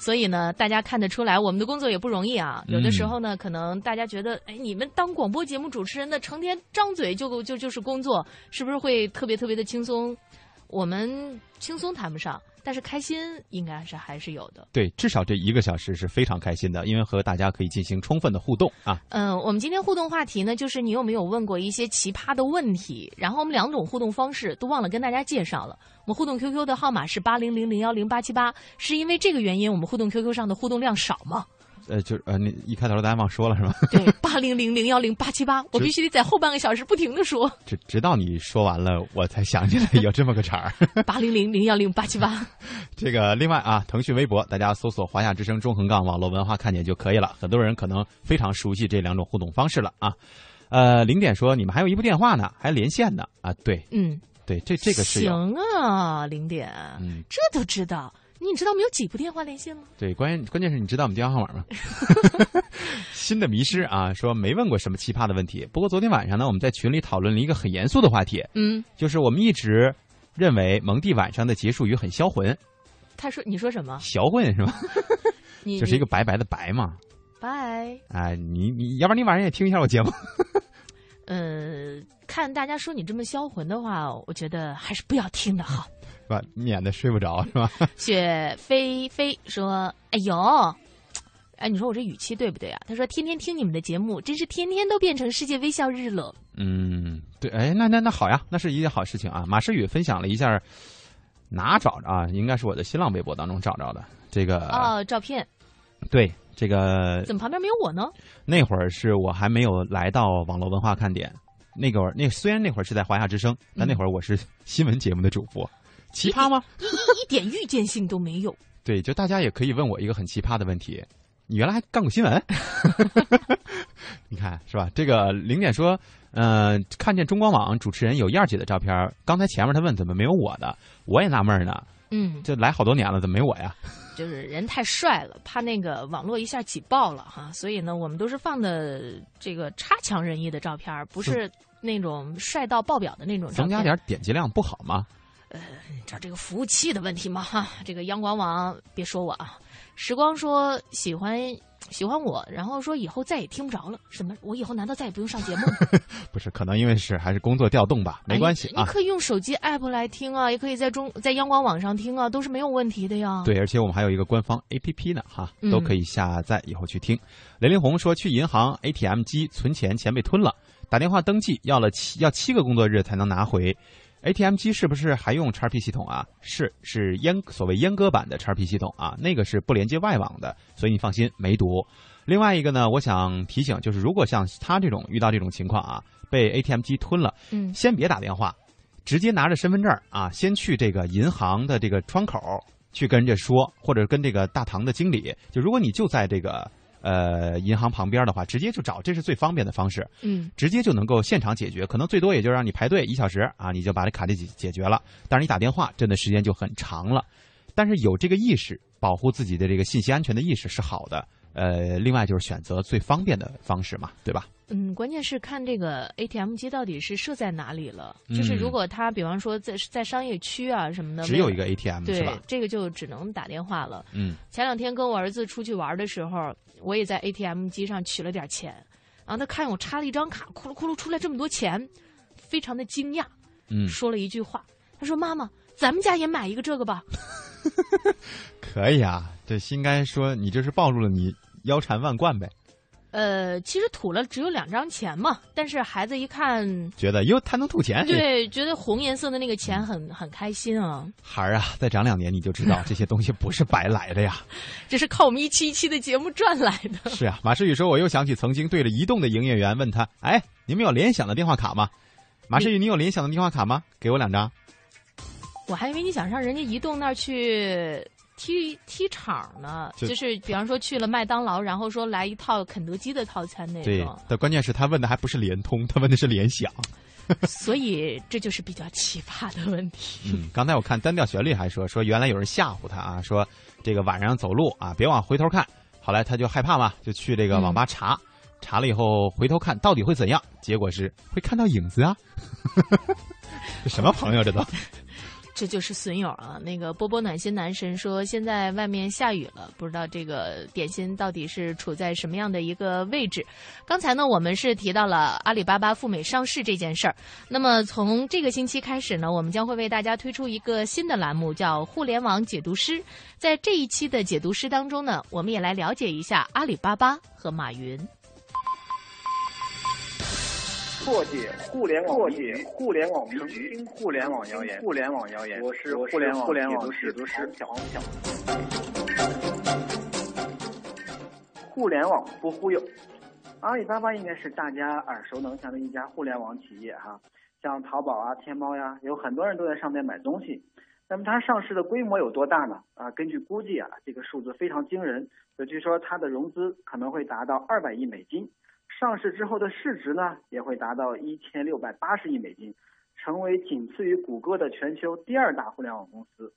所以呢，大家看得出来，我们的工作也不容易啊。嗯有的时候呢，可能大家觉得，哎，你们当广播节目主持人的，成天张嘴就就就是工作，是不是会特别特别的轻松？我们轻松谈不上，但是开心应该是还是有的。对，至少这一个小时是非常开心的，因为和大家可以进行充分的互动啊。嗯，我们今天互动话题呢，就是你有没有问过一些奇葩的问题？然后我们两种互动方式都忘了跟大家介绍了。我们互动 QQ 的号码是八零零零幺零八七八，是因为这个原因，我们互动 QQ 上的互动量少吗？呃，就是呃，那一开头大家忘说了是吧？对，八零零零幺零八七八，我必须得在后半个小时不停的说直直到你说完了，我才想起来有这么个茬儿。八零零零幺零八七八。这个另外啊，腾讯微博大家搜索“华夏之声中横杠网络文化看点”就可以了。很多人可能非常熟悉这两种互动方式了啊。呃，零点说你们还有一部电话呢，还连线呢啊？对，嗯，对，这这个是有。行啊，零点，嗯，这都知道。你知道我们有几部电话连线吗？对，关键关键是你知道我们电话号码吗？新的迷失啊，说没问过什么奇葩的问题。不过昨天晚上呢，我们在群里讨论了一个很严肃的话题，嗯，就是我们一直认为蒙蒂晚上的结束语很销魂，他说：“你说什么？销魂是吧？你就是一个白白的白嘛。拜。哎，你你要不然你晚上也听一下我节目。呃，看大家说你这么销魂的话，我觉得还是不要听的好。是吧？免得睡不着是吧？雪飞飞说：“哎呦，哎，你说我这语气对不对啊？”他说：“天天听你们的节目，真是天天都变成世界微笑日了。嗯，对，哎，那那那好呀，那是一件好事情啊。马诗雨分享了一下，哪找着啊？应该是我的新浪微博当中找着的这个。哦，照片对，这个怎么旁边没有我呢？那会儿是我还没有来到网络文化看点，那个会那虽然那会儿是在华夏之声，但那会儿我是新闻节目的主播，奇葩吗？一一一点预见性都没有。对，就大家也可以问我一个很奇葩的问题：你原来还干过新闻？你看是吧？这个零点说，嗯、看见中广网主持人有燕儿姐的照片，刚才前面他问怎么没有我的，我也纳闷呢。嗯，这来好多年了，怎么没我呀？就是人太帅了，怕那个网络一下挤爆了哈，所以呢，我们都是放的这个差强人意的照片，不是那种帅到爆表的那种照片。增加点点击量不好吗？呃，你知道这个服务器的问题吗？哈，这个央广网别说我啊。时光说喜欢喜欢我，然后说以后再也听不着了。什么？我以后难道再也不用上节目？不是，可能因为是还是工作调动吧，没关系啊。你可以用手机 app 来听啊，也可以在中在央广网上听啊，都是没有问题的呀。对，而且我们还有一个官方 app 呢，哈，都可以下载以后去听。雷凌红说，去银行 ATM 机存钱，钱被吞了，打电话登记要了七要七个工作日才能拿回。ATM 机是不是还用 XP 系统啊？是，是阉所谓阉割版的 XP 系统啊，那个是不连接外网的，所以你放心，没毒。另外一个呢，我想提醒，就是如果像他这种遇到这种情况啊，被 ATM 机吞了，嗯，先别打电话，直接拿着身份证啊，先去这个银行的这个窗口去跟人家说，或者跟这个大堂的经理，就如果你就在这个。呃，银行旁边的话，直接就找，这是最方便的方式。嗯，直接就能够现场解决，可能最多也就让你排队一小时啊，你就把这卡就解解决了。但是你打电话，真的时间就很长了。但是有这个意识，保护自己的这个信息安全的意识是好的。呃，另外就是选择最方便的方式嘛，对吧？嗯，关键是看这个 ATM 机到底是设在哪里了。就是如果它，比方说在在商业区啊什么的，只有一个 ATM 是吧？这个就只能打电话了。嗯，前两天跟我儿子出去玩的时候，我也在 ATM 机上取了点钱，然后他看我插了一张卡，咕噜咕噜出来这么多钱，非常的惊讶。嗯，说了一句话，他说：“妈妈，咱们家也买一个这个吧。”可以啊，这应该说你这是暴露了你腰缠万贯呗。呃，其实吐了只有两张钱嘛，但是孩子一看，觉得哟，他能吐钱，对，觉得红颜色的那个钱很很开心啊。孩儿啊，再长两年你就知道这些东西不是白来的呀，这是靠我们一期一期的节目赚来的。是啊，马世宇说，我又想起曾经对着移动的营业员问他，哎，你们有联想的电话卡吗？马世宇，你有联想的电话卡吗？给我两张。我还以为你想上人家移动那儿去。踢踢场呢，就是比方说去了麦当劳，然后说来一套肯德基的套餐那种。对，但关键是他问的还不是联通，他问的是联想。所以这就是比较奇葩的问题。嗯，刚才我看单调旋律还说说原来有人吓唬他啊，说这个晚上走路啊别往回头看。后来他就害怕嘛，就去这个网吧查，查了以后回头看到底会怎样？结果是会看到影子啊。这什么朋友这都？这就是损友啊！那个波波暖心男神说，现在外面下雨了，不知道这个点心到底是处在什么样的一个位置。刚才呢，我们是提到了阿里巴巴赴美上市这件事儿。那么从这个星期开始呢，我们将会为大家推出一个新的栏目，叫“互联网解读师”。在这一期的解读师当中呢，我们也来了解一下阿里巴巴和马云。破解互联网，破解互联网迷局，互联网谣言，互联网谣言。我是互联网互联网解读师小黄小。互联网不忽悠，阿里巴巴应该是大家耳熟能详的一家互联网企业哈。像淘宝啊、天猫呀，有很多人都在上面买东西。那么它上市的规模有多大呢？啊，根据估计啊，这个数字非常惊人。据说它的融资可能会达到二百亿美金。上市之后的市值呢，也会达到一千六百八十亿美金，成为仅次于谷歌的全球第二大互联网公司。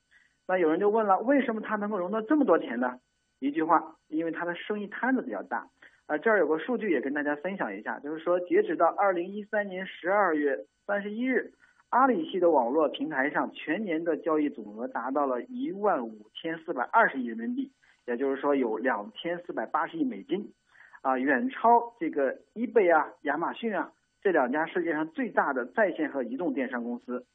那有人就问了，为什么它能够融到这么多钱呢？一句话，因为它的生意摊子比较大。啊，这儿有个数据也跟大家分享一下，就是说，截止到二零一三年十二月三十一日，阿里系的网络平台上全年的交易总额达到了一万五千四百二十亿人民币，也就是说有两千四百八十亿美金。啊，远超这个 eBay 啊、亚马逊啊这两家世界上最大的在线和移动电商公司。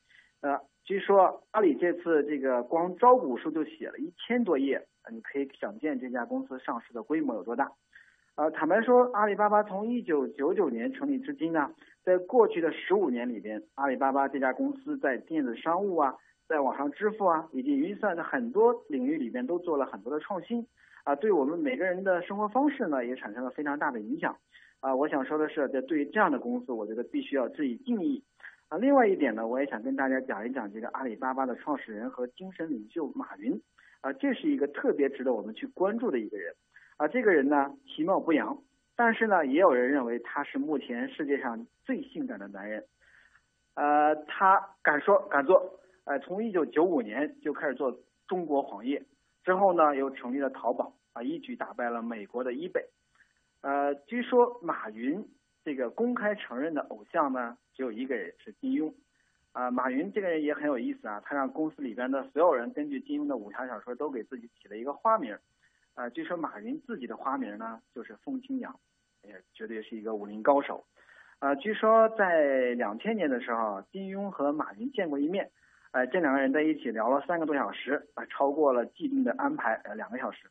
呃，据说阿里这次这个光招股书就写了一千多页，你可以想见这家公司上市的规模有多大。呃，坦白说，阿里巴巴从一九九九年成立至今呢，在过去的十五年里边，阿里巴巴这家公司在电子商务啊、在网上支付啊以及云算的很多领域里边都做了很多的创新。啊，对我们每个人的生活方式呢，也产生了非常大的影响。啊，我想说的是，在对于这样的公司，我觉得必须要致以敬意。啊，另外一点呢，我也想跟大家讲一讲这个阿里巴巴的创始人和精神领袖马云。啊，这是一个特别值得我们去关注的一个人。啊，这个人呢，其貌不扬，但是呢，也有人认为他是目前世界上最性感的男人。呃，他敢说敢做。呃，从一九九五年就开始做中国黄页，之后呢，又成立了淘宝。啊，一举打败了美国的 eBay。呃，据说马云这个公开承认的偶像呢，只有一个人是金庸。啊，马云这个人也很有意思啊，他让公司里边的所有人根据金庸的武侠小说都给自己起了一个花名。啊，据说马云自己的花名呢就是风清扬，也绝对是一个武林高手。啊，据说在两千年的时候，金庸和马云见过一面，呃，这两个人在一起聊了三个多小时，啊，超过了既定的安排，呃，两个小时。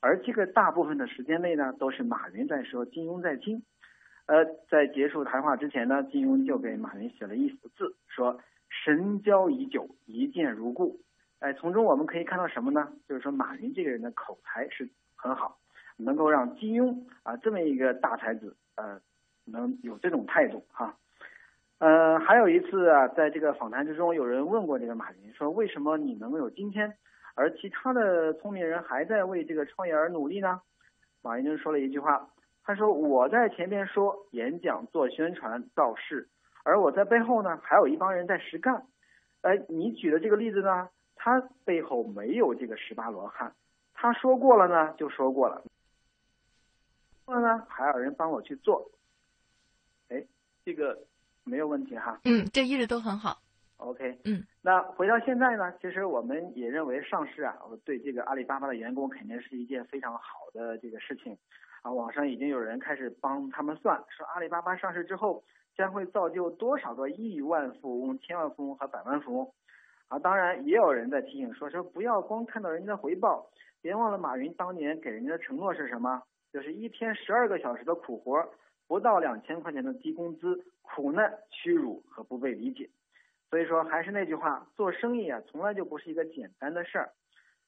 而这个大部分的时间内呢，都是马云在说，金庸在听。呃，在结束谈话之前呢，金庸就给马云写了一幅字，说“神交已久，一见如故”。哎，从中我们可以看到什么呢？就是说马云这个人的口才是很好，能够让金庸啊这么一个大才子，呃。能有这种态度哈，呃，还有一次啊，在这个访谈之中，有人问过这个马云说：“为什么你能有今天，而其他的聪明人还在为这个创业而努力呢？”马云就说了一句话，他说：“我在前面说演讲、做宣传、造势，而我在背后呢，还有一帮人在实干。哎，你举的这个例子呢，他背后没有这个十八罗汉，他说过了呢，就说过了，了呢，还有人帮我去做。”哎，这个没有问题哈。嗯，这一直都很好。OK。嗯，那回到现在呢，其实我们也认为上市啊，对这个阿里巴巴的员工肯定是一件非常好的这个事情。啊，网上已经有人开始帮他们算，说阿里巴巴上市之后将会造就多少个亿万富翁、千万富翁和百万富翁。啊，当然也有人在提醒说，说不要光看到人家的回报，别忘了马云当年给人家的承诺是什么，就是一天十二个小时的苦活。不到两千块钱的低工资、苦难、屈辱和不被理解，所以说还是那句话，做生意啊，从来就不是一个简单的事儿，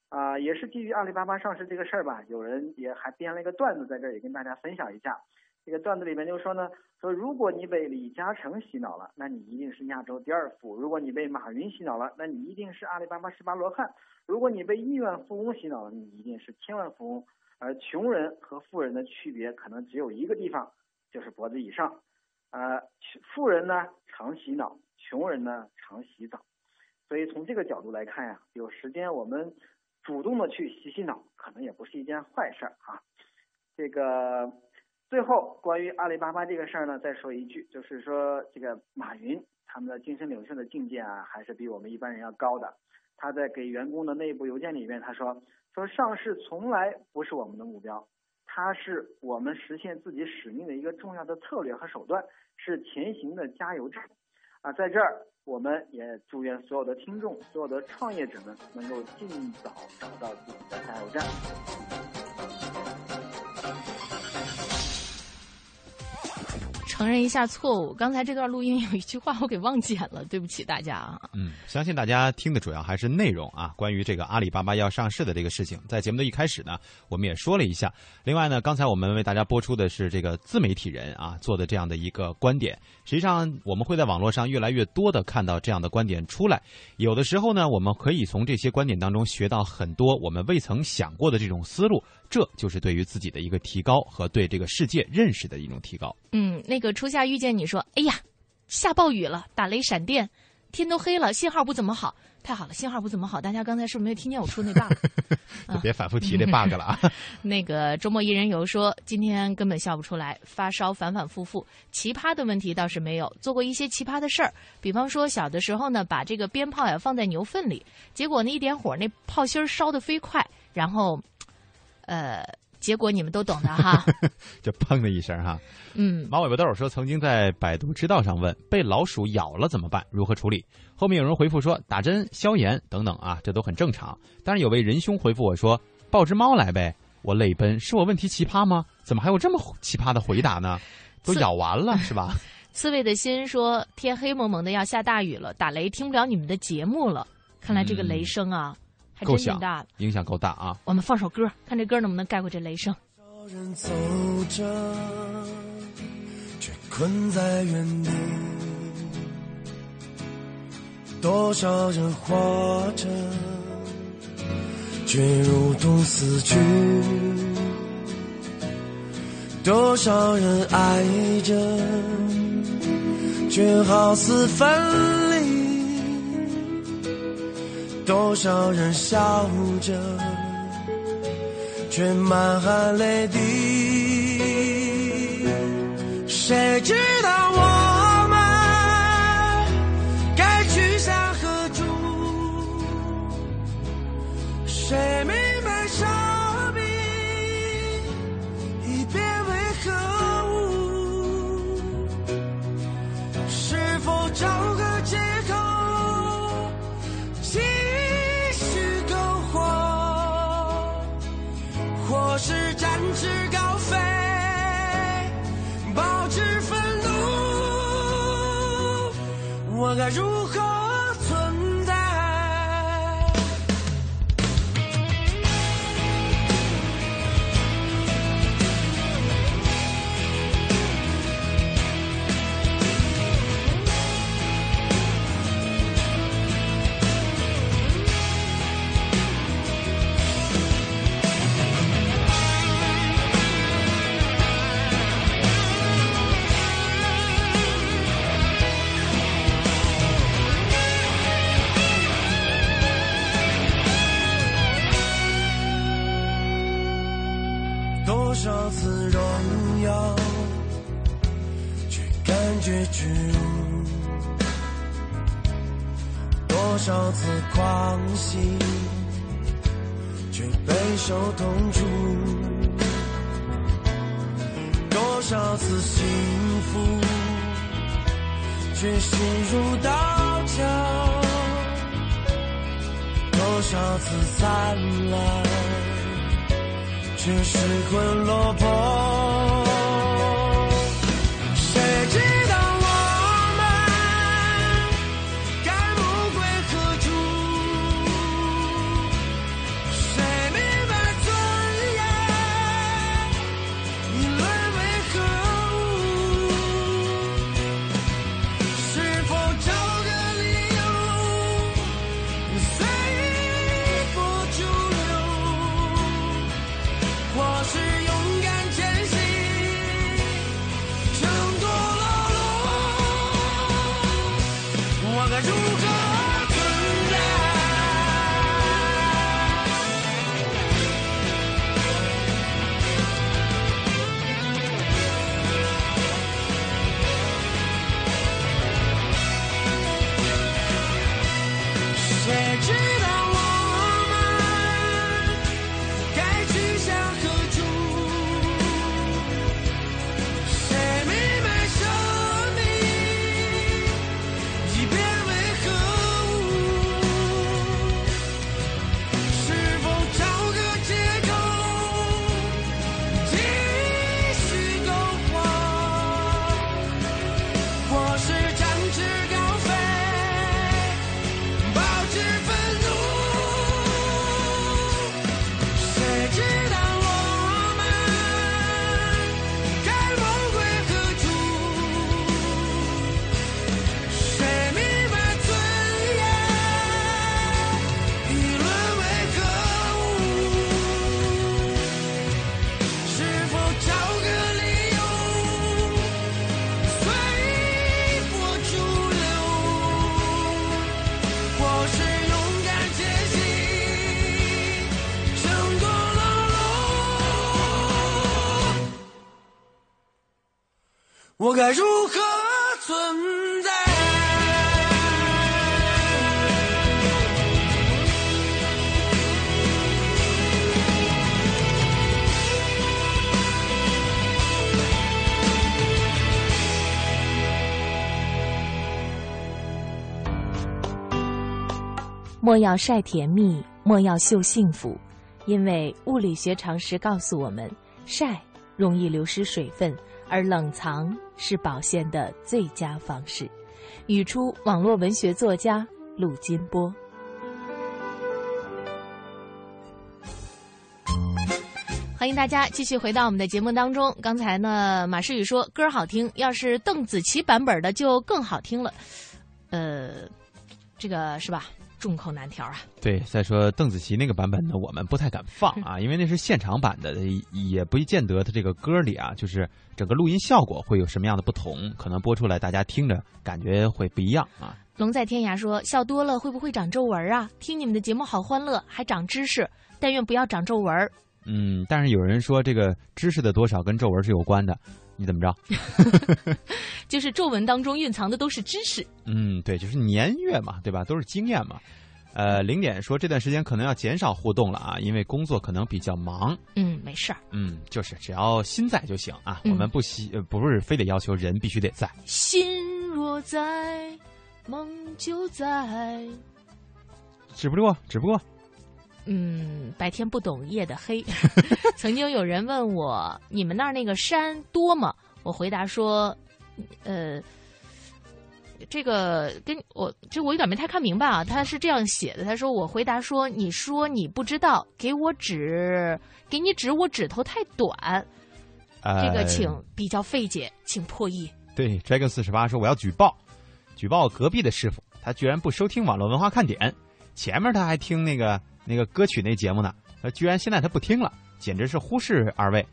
啊，也是基于阿里巴巴上市这个事儿吧，有人也还编了一个段子在这儿也跟大家分享一下。这个段子里面就说呢，说如果你被李嘉诚洗脑了，那你一定是亚洲第二富；如果你被马云洗脑了，那你一定是阿里巴巴十八罗汉；如果你被亿万富翁洗脑了，你一定是千万富翁。而穷人和富人的区别可能只有一个地方。就是脖子以上，呃，富人呢常洗脑，穷人呢常洗澡，所以从这个角度来看呀，有时间我们主动的去洗洗脑，可能也不是一件坏事啊。这个最后关于阿里巴巴这个事儿呢，再说一句，就是说这个马云他们的精神领袖的境界啊，还是比我们一般人要高的。他在给员工的内部邮件里面，他说说上市从来不是我们的目标。它是我们实现自己使命的一个重要的策略和手段，是前行的加油站。啊，在这儿，我们也祝愿所有的听众、所有的创业者们能够尽早找到自己的加油站。承认一下错误，刚才这段录音有一句话我给忘剪了，对不起大家啊。嗯，相信大家听的主要还是内容啊，关于这个阿里巴巴要上市的这个事情，在节目的一开始呢，我们也说了一下。另外呢，刚才我们为大家播出的是这个自媒体人啊做的这样的一个观点。实际上，我们会在网络上越来越多的看到这样的观点出来。有的时候呢，我们可以从这些观点当中学到很多我们未曾想过的这种思路，这就是对于自己的一个提高和对这个世界认识的一种提高。嗯，那个。初夏遇见你说：“哎呀，下暴雨了，打雷闪电，天都黑了，信号不怎么好。太好了，信号不怎么好。大家刚才是不是没有听见我出那 bug？就别反复提这 bug 了啊。那个周末一人游说，今天根本笑不出来，发烧反反复复。奇葩的问题倒是没有，做过一些奇葩的事儿，比方说小的时候呢，把这个鞭炮呀放在牛粪里，结果呢一点火，那炮芯儿烧得飞快，然后，呃。”结果你们都懂的哈，就砰的一声哈。嗯，马尾巴豆说曾经在百度知道上问被老鼠咬了怎么办，如何处理？后面有人回复说打针消炎等等啊，这都很正常。但是有位仁兄回复我说抱只猫来呗，我泪奔，是我问题奇葩吗？怎么还有这么奇葩的回答呢？都咬完了 是吧？刺猬的心说天黑蒙蒙的要下大雨了，打雷听不了你们的节目了。看来这个雷声啊。够响，大影响够大啊！我们放首歌，看这歌能不能盖过这雷声。多少人走着，却困在原地；多少人活着，却如同死去；多少人爱着，却好似分。多少人笑着，却满含泪滴。谁知道我们该去向何处？谁明白我次狂喜，却备受痛楚；多少次幸福，却心如刀绞；多少次灿烂。却失魂落魄。我该如何存在？莫要晒甜蜜，莫要秀幸福，因为物理学常识告诉我们，晒容易流失水分，而冷藏是保鲜的最佳方式。语出网络文学作家陆金波。欢迎大家继续回到我们的节目当中。刚才呢，马世宇说歌好听，要是邓紫棋版本的就更好听了。呃，这个是吧？众口难调啊。对，再说邓紫棋那个版本呢，我们不太敢放啊，因为那是现场版的，也不见得它这个歌里啊，就是整个录音效果会有什么样的不同，可能播出来大家听着感觉会不一样啊。龙在天涯说：“笑多了会不会长皱纹啊？听你们的节目好欢乐，还长知识，但愿不要长皱纹。”嗯，但是有人说这个知识的多少跟皱纹是有关的，你怎么着？就是皱纹当中蕴藏的都是知识。嗯，对，就是年月嘛，对吧？都是经验嘛。呃，零点说这段时间可能要减少互动了啊，因为工作可能比较忙。嗯，没事儿。嗯，就是只要心在就行啊，嗯我们不希呃不是非得要求人必须得在。心若在，梦就在。只不过只不过，嗯，白天不懂夜的黑。曾经有人问我，你们那儿那个山多吗？我回答说，呃，这个跟我这我有点没太看明白啊。他是这样写的，他说我回答说，你说你不知道，给我指，给你指我指头太短，呃、这个请比较费解，请破译。对，Dragon 四十八说我要举报，举报隔壁的师傅，他居然不收听网络文化看点，前面他还听那个那个歌曲那节目呢，他居然现在他不听了，简直是忽视二位，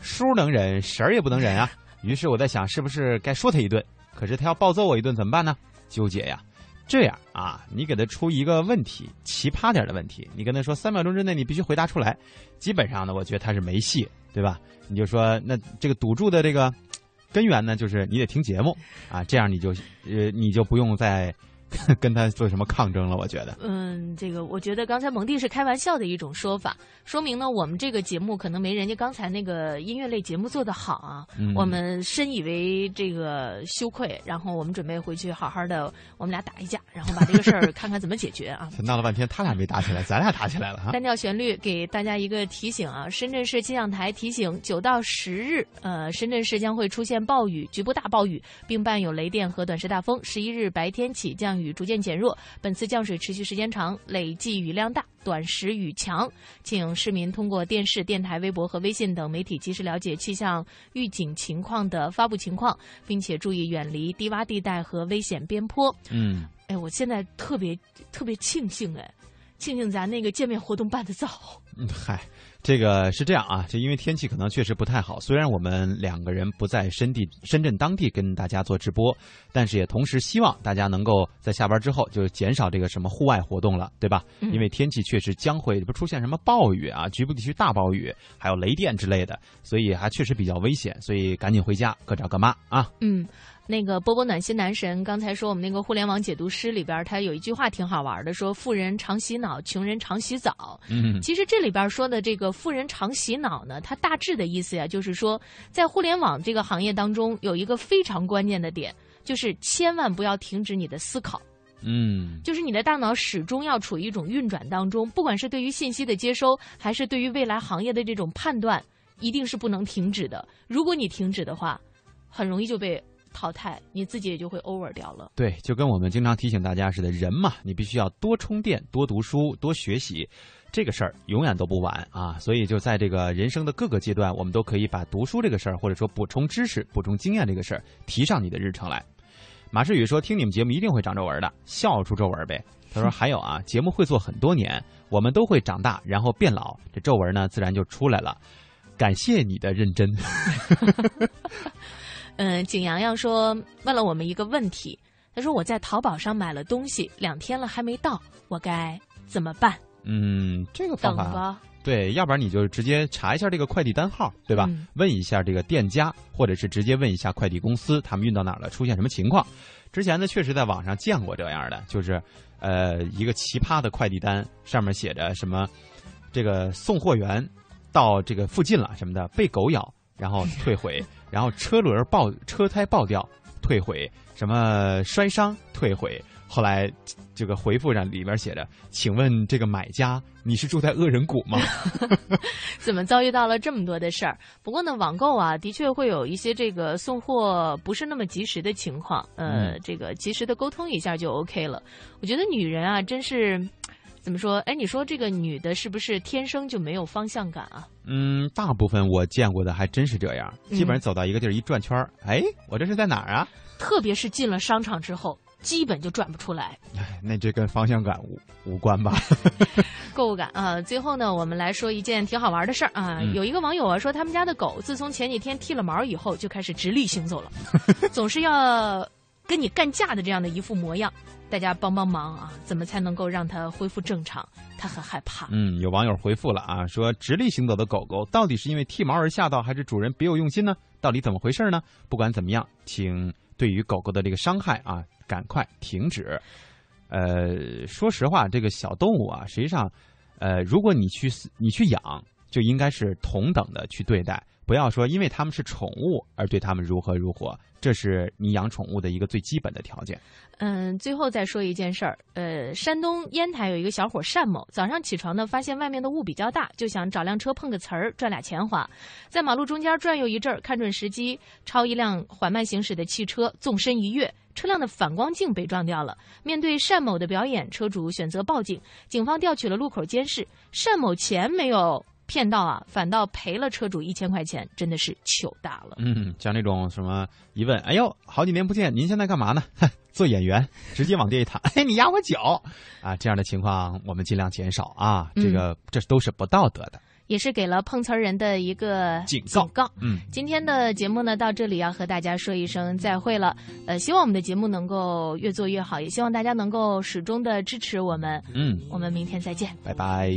叔能忍，婶儿也不能忍啊。于是我在想，是不是该说他一顿？可是他要暴揍我一顿怎么办呢？纠结呀。这样啊，你给他出一个问题，奇葩点的问题，你跟他说三秒钟之内你必须回答出来。基本上呢，我觉得他是没戏，对吧？你就说那这个赌注的这个根源呢，就是你得听节目啊，这样你就呃你就不用再 跟他做什么抗争了。我觉得，嗯，这个我觉得刚才蒙蒂是开玩笑的一种说法，说明呢我们这个节目可能没人家刚才那个音乐类节目做得好啊。嗯我们深以为这个羞愧，然后我们准备回去好好的，我们俩打一架，然后把这个事儿 看看怎么解决啊。闹了半天他俩没打起来，咱俩打起来了哈。单调旋律给大家一个提醒啊！深圳市气象台提醒，九到十日，呃，深圳市将会出现暴雨，局部大暴雨，并伴有雷电和短时大风。十一日白天起降雨逐渐减弱，本次降水持续时间长，累计雨量大，短时雨强。请市民通过电视、电台、微博和微信等媒体及时了解气象预警情况的发布情况，并且注意远离低洼地带和危险边坡。嗯，哎，我现在特别特别庆幸哎。庆幸咱那个见面活动办得早。嗯，嗨，这个是这样啊，就因为天气可能确实不太好。虽然我们两个人不在深地深圳当地跟大家做直播，但是也同时希望大家能够在下班之后就减少这个什么户外活动了，对吧？嗯因为天气确实将会不出现什么暴雨啊，局部地区大暴雨，还有雷电之类的，所以还确实比较危险。所以赶紧回家，各找各妈啊。嗯，那个波波暖心男神刚才说我们那个互联网解读师里边，他有一句话挺好玩的，说富人常洗脑，穷人常洗澡。嗯其实这里边说的这个富人常洗脑呢，它大致的意思呀，就是说在互联网这个行业当中，有一个非常关键的点，就是千万不要停止你的思考。嗯就是你的大脑始终要处于一种运转当中，不管是对于信息的接收，还是对于未来行业的这种判断，一定是不能停止的。如果你停止的话，很容易就被淘汰，你自己也就会 over 掉了。对，就跟我们经常提醒大家似的，人嘛，你必须要多充电、多读书、多学习，这个事儿永远都不晚啊。所以就在这个人生的各个阶段，我们都可以把读书这个事儿，或者说补充知识、补充经验这个事儿，提上你的日程来。马世宇说：“听你们节目一定会长皱纹的，笑出皱纹呗。”他说：“还有啊，节目会做很多年，我们都会长大，然后变老，这皱纹呢自然就出来了。感谢你的认真。嗯，景阳阳说问了我们一个问题，他说我在淘宝上买了东西，两天了还没到，我该怎么办？嗯，这个方法。对，要不然你就直接查一下这个快递单号，对吧？嗯问一下这个店家，或者是直接问一下快递公司，他们运到哪儿了，出现什么情况。之前呢，确实在网上见过这样的，就是呃一个奇葩的快递单，上面写着什么这个送货员到这个附近了什么的，被狗咬，然后 退回，然后车轮爆车胎爆掉，退回，什么摔伤退回。后来这个回复上里边写着：“请问这个买家，你是住在恶人谷吗？” 怎么遭遇到了这么多的事儿？不过呢，网购啊，的确会有一些这个送货不是那么及时的情况，呃，嗯这个及时的沟通一下就 OK 了。我觉得女人啊，真是怎么说？哎，你说这个女的是不是天生就没有方向感啊？嗯，大部分我见过的还真是这样，嗯基本上走到一个地儿一转圈儿，哎，我这是在哪儿啊？特别是进了商场之后，基本就转不出来。哎，那这跟方向感无无关吧？购物感啊！最后呢，我们来说一件挺好玩的事儿啊。嗯有一个网友啊说，他们家的狗自从前几天剃了毛以后，就开始直立行走了，总是要跟你干架的这样的一副模样。大家帮帮忙啊！怎么才能够让它恢复正常？它很害怕。嗯，有网友回复了啊，说直立行走的狗狗到底是因为剃毛而吓到，还是主人别有用心呢？到底怎么回事呢？不管怎么样，请对于狗狗的这个伤害啊，赶快停止。呃，说实话，这个小动物啊，实际上，呃，如果你去你去养，就应该是同等的去对待，不要说因为他们是宠物而对他们如何如何，这是你养宠物的一个最基本的条件。嗯，最后再说一件事儿，呃，山东烟台有一个小伙单某，早上起床呢，发现外面的雾比较大，就想找辆车碰个瓷儿赚俩钱花，在马路中间转悠一阵儿，看准时机，超一辆缓慢行驶的汽车，纵身一跃，车辆的反光镜被撞掉了。面对单某的表演，车主选择报警，警方调取了路口监视，单某钱没有。骗到啊，反倒赔了车主一千块钱，真的是糗大了。嗯，像那种什么一问，哎呦，好几年不见，您现在干嘛呢？做演员，直接往地一躺，哎，你压我脚啊！这样的情况我们尽量减少啊，这个这都是不道德的，也是给了碰瓷人的一个警告。警告。嗯，今天的节目呢，到这里要和大家说一声再会了。呃，希望我们的节目能够越做越好，也希望大家能够始终的支持我们。嗯，我们明天再见，拜拜。